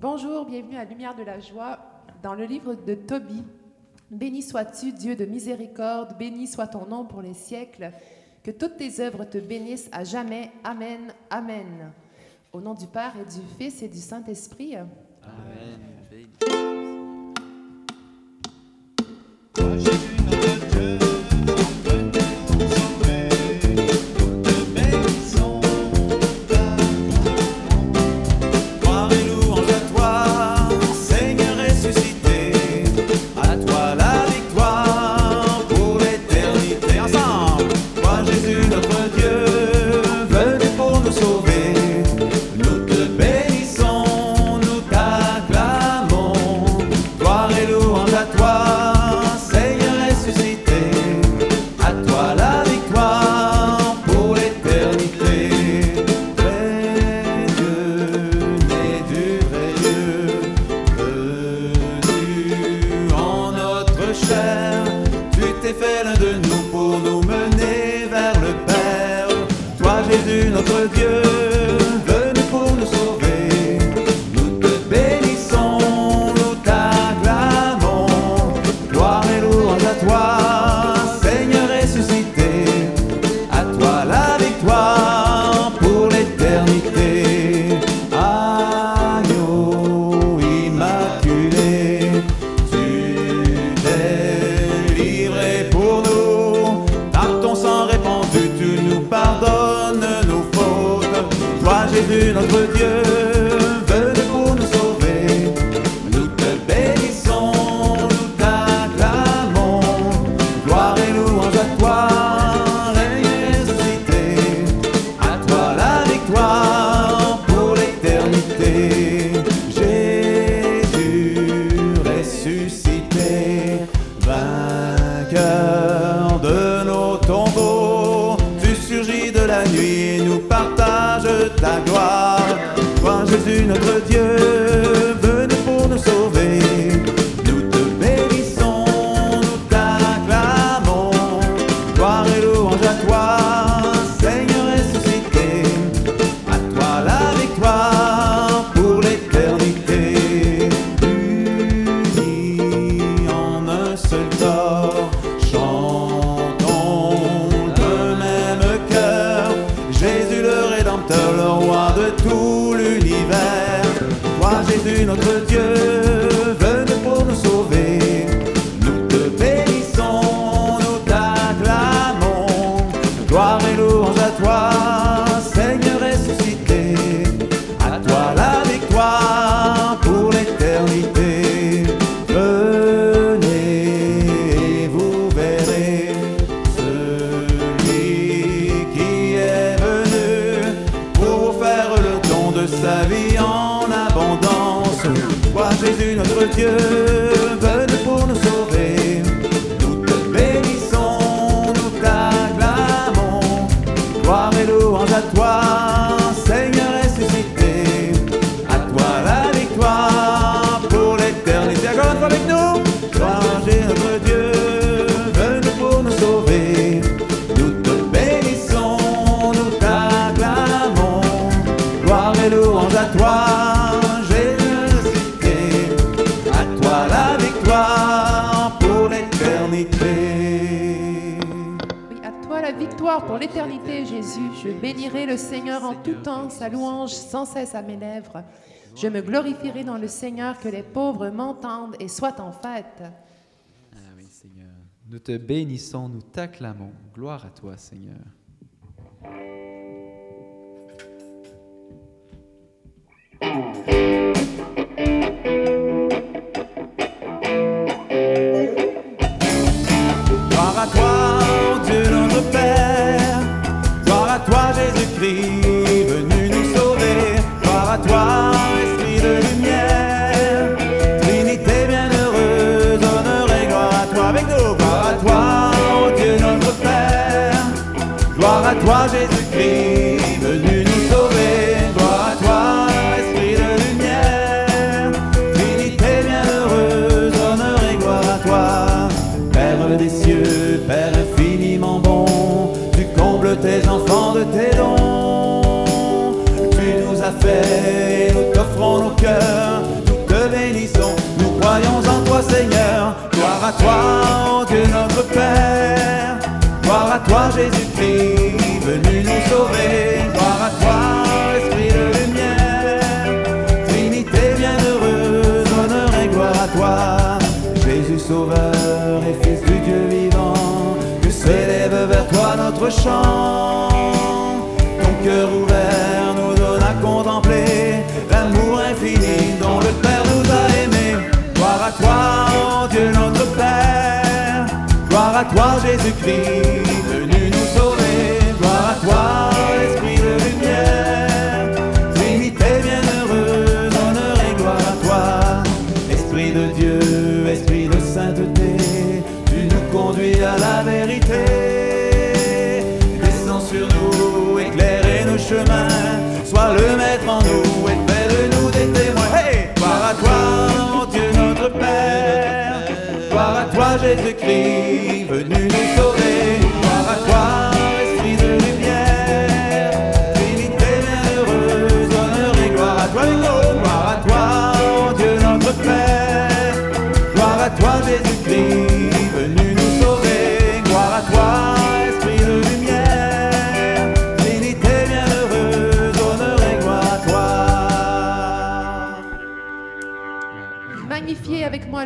Bonjour, bienvenue à Lumière de la Joie dans le livre de Tobie. Béni sois-tu, Dieu de miséricorde, béni soit ton nom pour les siècles. Que toutes tes œuvres te bénissent à jamais. Amen, Amen. Au nom du Père et du Fils et du Saint-Esprit. Amen. Stéphane Denis. notre Dieu. Jésus notre Dieu. 月。la victoire pour l'éternité, Jésus. Je bénirai le Seigneur en tout temps, sa louange sans cesse à mes lèvres. Je me glorifierai dans le Seigneur, que les pauvres m'entendent et soient en fête. Ah nous te bénissons, nous t'acclamons. Gloire à toi, Seigneur. Toi, Jésus-Christ, venu nous sauver. Gloire à toi, Esprit de lumière. Trinité bienheureuse, honneur et gloire à toi. Jésus Sauveur et Fils du Dieu vivant, que s'élève vers toi notre chant. Ton cœur ouvert nous donne à contempler l'amour infini dont le Père nous a aimés. Gloire à toi, ô Dieu notre Père. Gloire à toi, Jésus-Christ,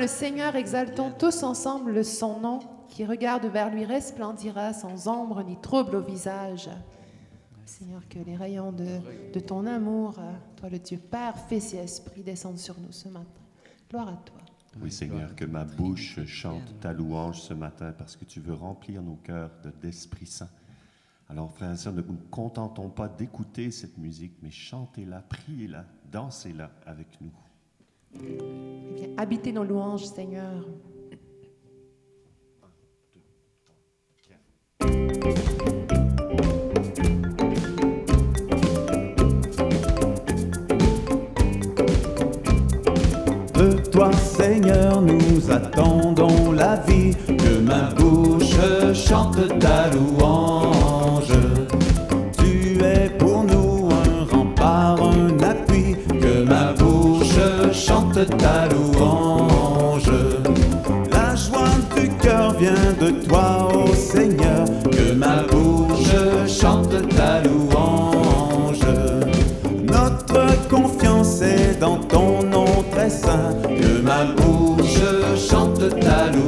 le Seigneur, exaltons tous ensemble son nom, qui regarde vers lui resplendira sans ombre ni trouble au visage. Seigneur, que les rayons de, de ton amour, toi le Dieu Père, Fils et Esprit, descendent sur nous ce matin. Gloire à toi. Oui, Seigneur, que ma bouche chante ta louange ce matin parce que tu veux remplir nos cœurs de- d'Esprit Saint. Alors, frères et sœurs, ne nous contentons pas d'écouter cette musique, mais chantez-la, priez-la, dansez-la avec nous. Bien, habitez nos louanges, Seigneur. De toi, Seigneur, nous attendons la vie. Que ma bouche chante ta louange. Bouche chante ta louange.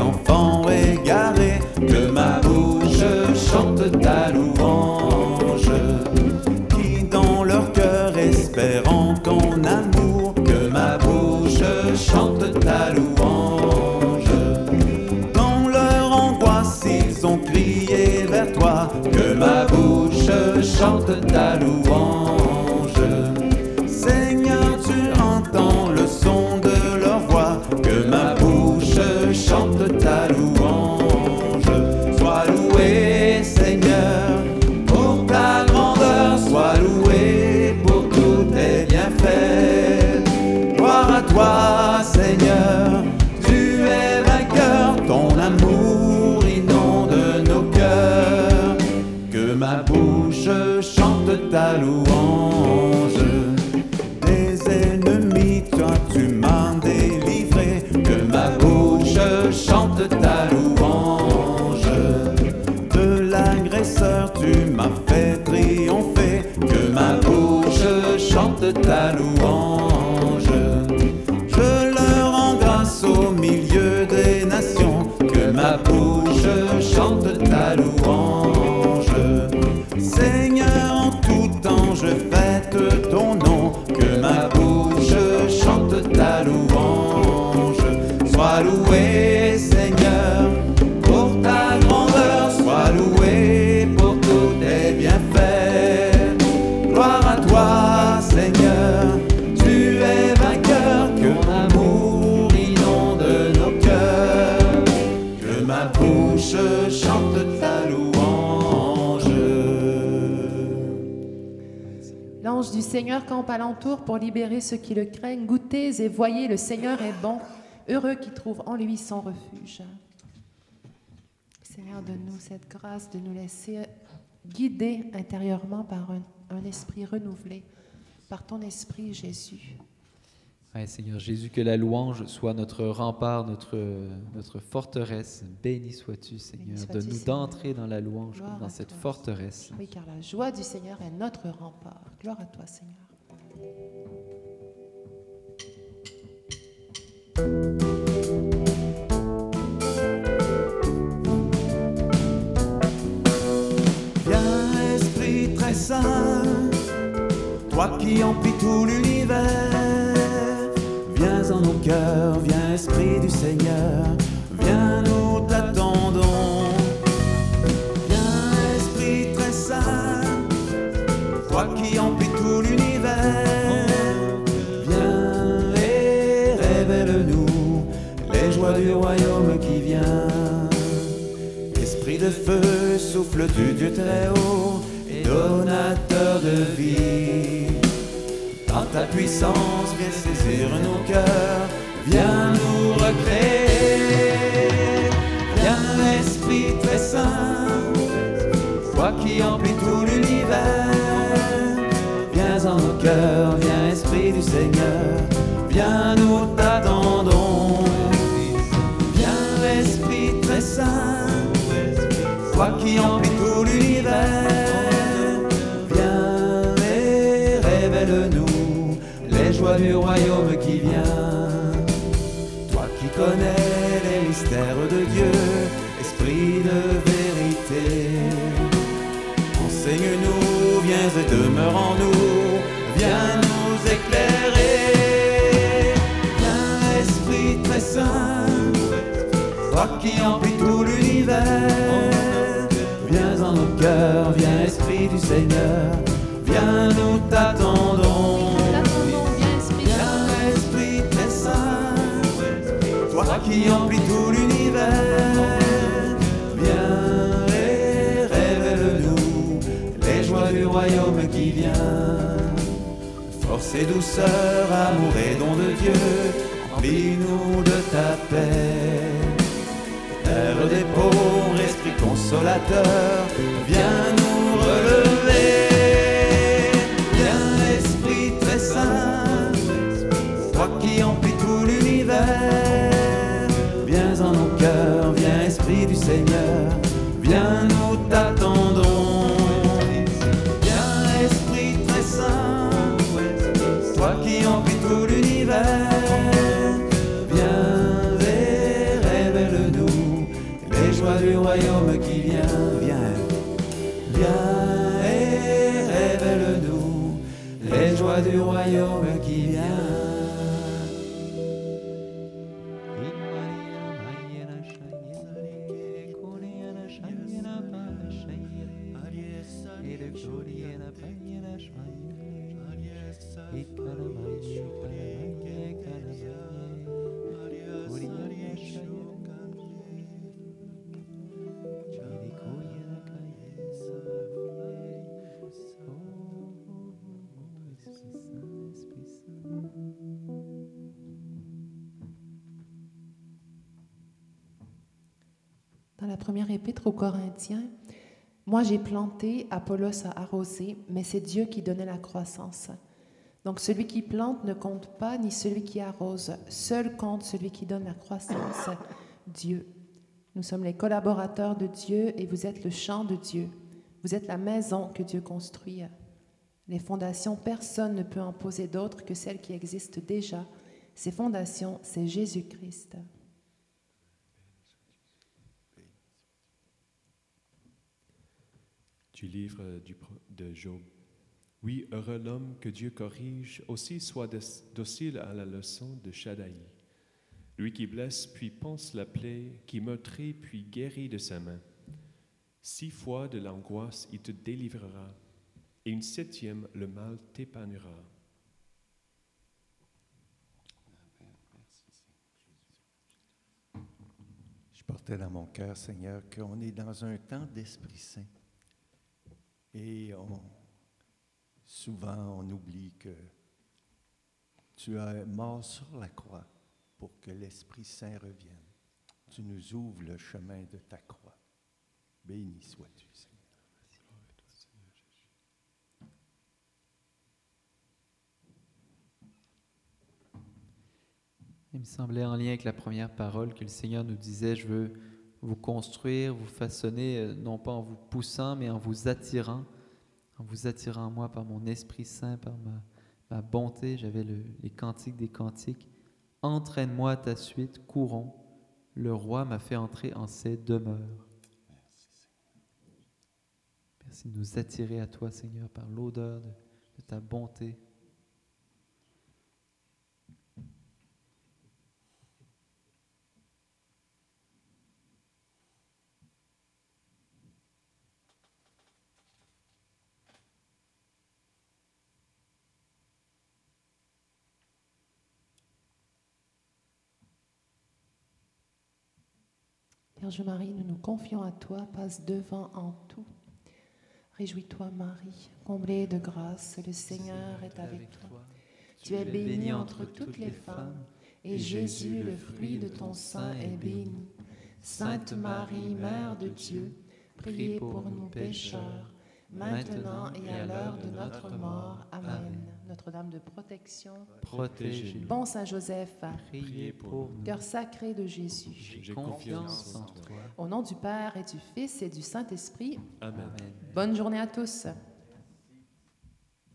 Enfants égarés. Que ma bouche chante ta louange. Qui dans leur cœur espérant ton amour. Que ma bouche chante ta louange. Dans leur angoisse, ils ont crié vers toi. Que ma bouche chante ta louange. Ma bouche chante ta louange. Je fête Seigneur campe alentour pour libérer ceux qui le craignent. Goûtez et voyez, le Seigneur est bon. Heureux qui trouve en lui son refuge. Seigneur, donne-nous cette grâce de nous laisser guider intérieurement par un, un esprit renouvelé, par ton esprit, Jésus. Ouais, Seigneur Jésus, que la louange soit notre rempart, notre, notre forteresse. Béni sois-tu, Seigneur. sois-tu, Donne-nous d'entrer dans la louange Gloire comme dans cette toi. forteresse. Oui, car la joie du Seigneur est notre rempart. Gloire à toi, Seigneur. Viens, Esprit très saint, toi qui emplis tout l'univers. Nos cœurs, viens, Esprit du Seigneur, viens, nous t'attendons. Viens, Esprit très saint, toi qui emplis tout l'univers. Viens et révèle-nous les joies du royaume qui vient. Esprit de feu, souffle du Dieu très haut et donateur de vie. Dans ta puissance, viens saisir nos cœurs, viens nous recréer. Viens, Esprit très saint, toi qui emplis tout l'univers. Viens en nos cœurs, viens, Esprit du Seigneur, viens nous t'attendons. Viens, Esprit très saint, toi qui emplis du royaume qui vient. Toi qui connais les mystères de Dieu, Esprit de vérité, enseigne-nous, viens et demeure en nous, viens nous éclairer. Viens, Esprit très saint, toi qui emplis tout l'univers, viens en nos cœurs, viens Esprit du Seigneur, viens nous t'attendons. Qui emplis tout l'univers, viens et révèle-nous les joies du royaume qui vient. Force et douceur, amour et don de Dieu, emplis-nous de ta paix. Terre des pauvres, esprit consolateur, viens nous relever. Dans la première épître aux Corinthiens, moi j'ai planté, Apollos a arrosé, mais c'est Dieu qui donnait la croissance. Donc celui qui plante ne compte pas, ni celui qui arrose. Seul compte celui qui donne la croissance, Dieu. Nous sommes les collaborateurs de Dieu et vous êtes le champ de Dieu. Vous êtes la maison que Dieu construit. Les fondations, personne ne peut en poser d'autres que celles qui existent déjà. Ces fondations, c'est Jésus-Christ. Du livre du pro- de Job. Oui, heureux l'homme que Dieu corrige, aussi soit doc- docile à la leçon de Shaddai. Lui qui blesse puis pense la plaie, qui meurtrit puis guérit de sa main. Six fois de l'angoisse il te délivrera, et une septième le mal t'épargnera. Je portais dans mon cœur, Seigneur, qu'on est dans un temps d'Esprit Saint. Et on- souvent, on oublie que tu as mort sur la croix pour que l'Esprit Saint revienne. Tu nous ouvres le chemin de ta croix. Béni sois-tu, Seigneur. Il me semblait en lien avec la première parole que le Seigneur nous disait, je veux vous construire, vous façonner, euh, non pas en vous poussant, mais en vous attirant, en vous attirant à moi par mon Esprit Saint, par ma, bonté. J'avais le- les cantiques des cantiques. Entraîne-moi à ta suite, courons. Le roi m'a fait entrer en ses demeures. Merci de nous attirer à toi, Seigneur, par l'odeur de, de ta bonté. Vierge Marie, nous nous confions à toi, passe devant en tout. Réjouis-toi, Marie, comblée de grâce, le Seigneur est avec toi. Tu es bénie entre toutes les femmes, et Jésus, le fruit de ton sein, est béni. Sainte Marie, Mère de Dieu, priez pour nous pécheurs, maintenant et à l'heure de notre mort. Amen. Notre-Dame de protection, Protégez-nous. bon Saint Joseph, Priez pour nous. cœur sacré de Jésus. J'ai confiance en toi. Au nom du Père et du Fils et du Saint-Esprit, Amen. Amen. bonne journée à tous.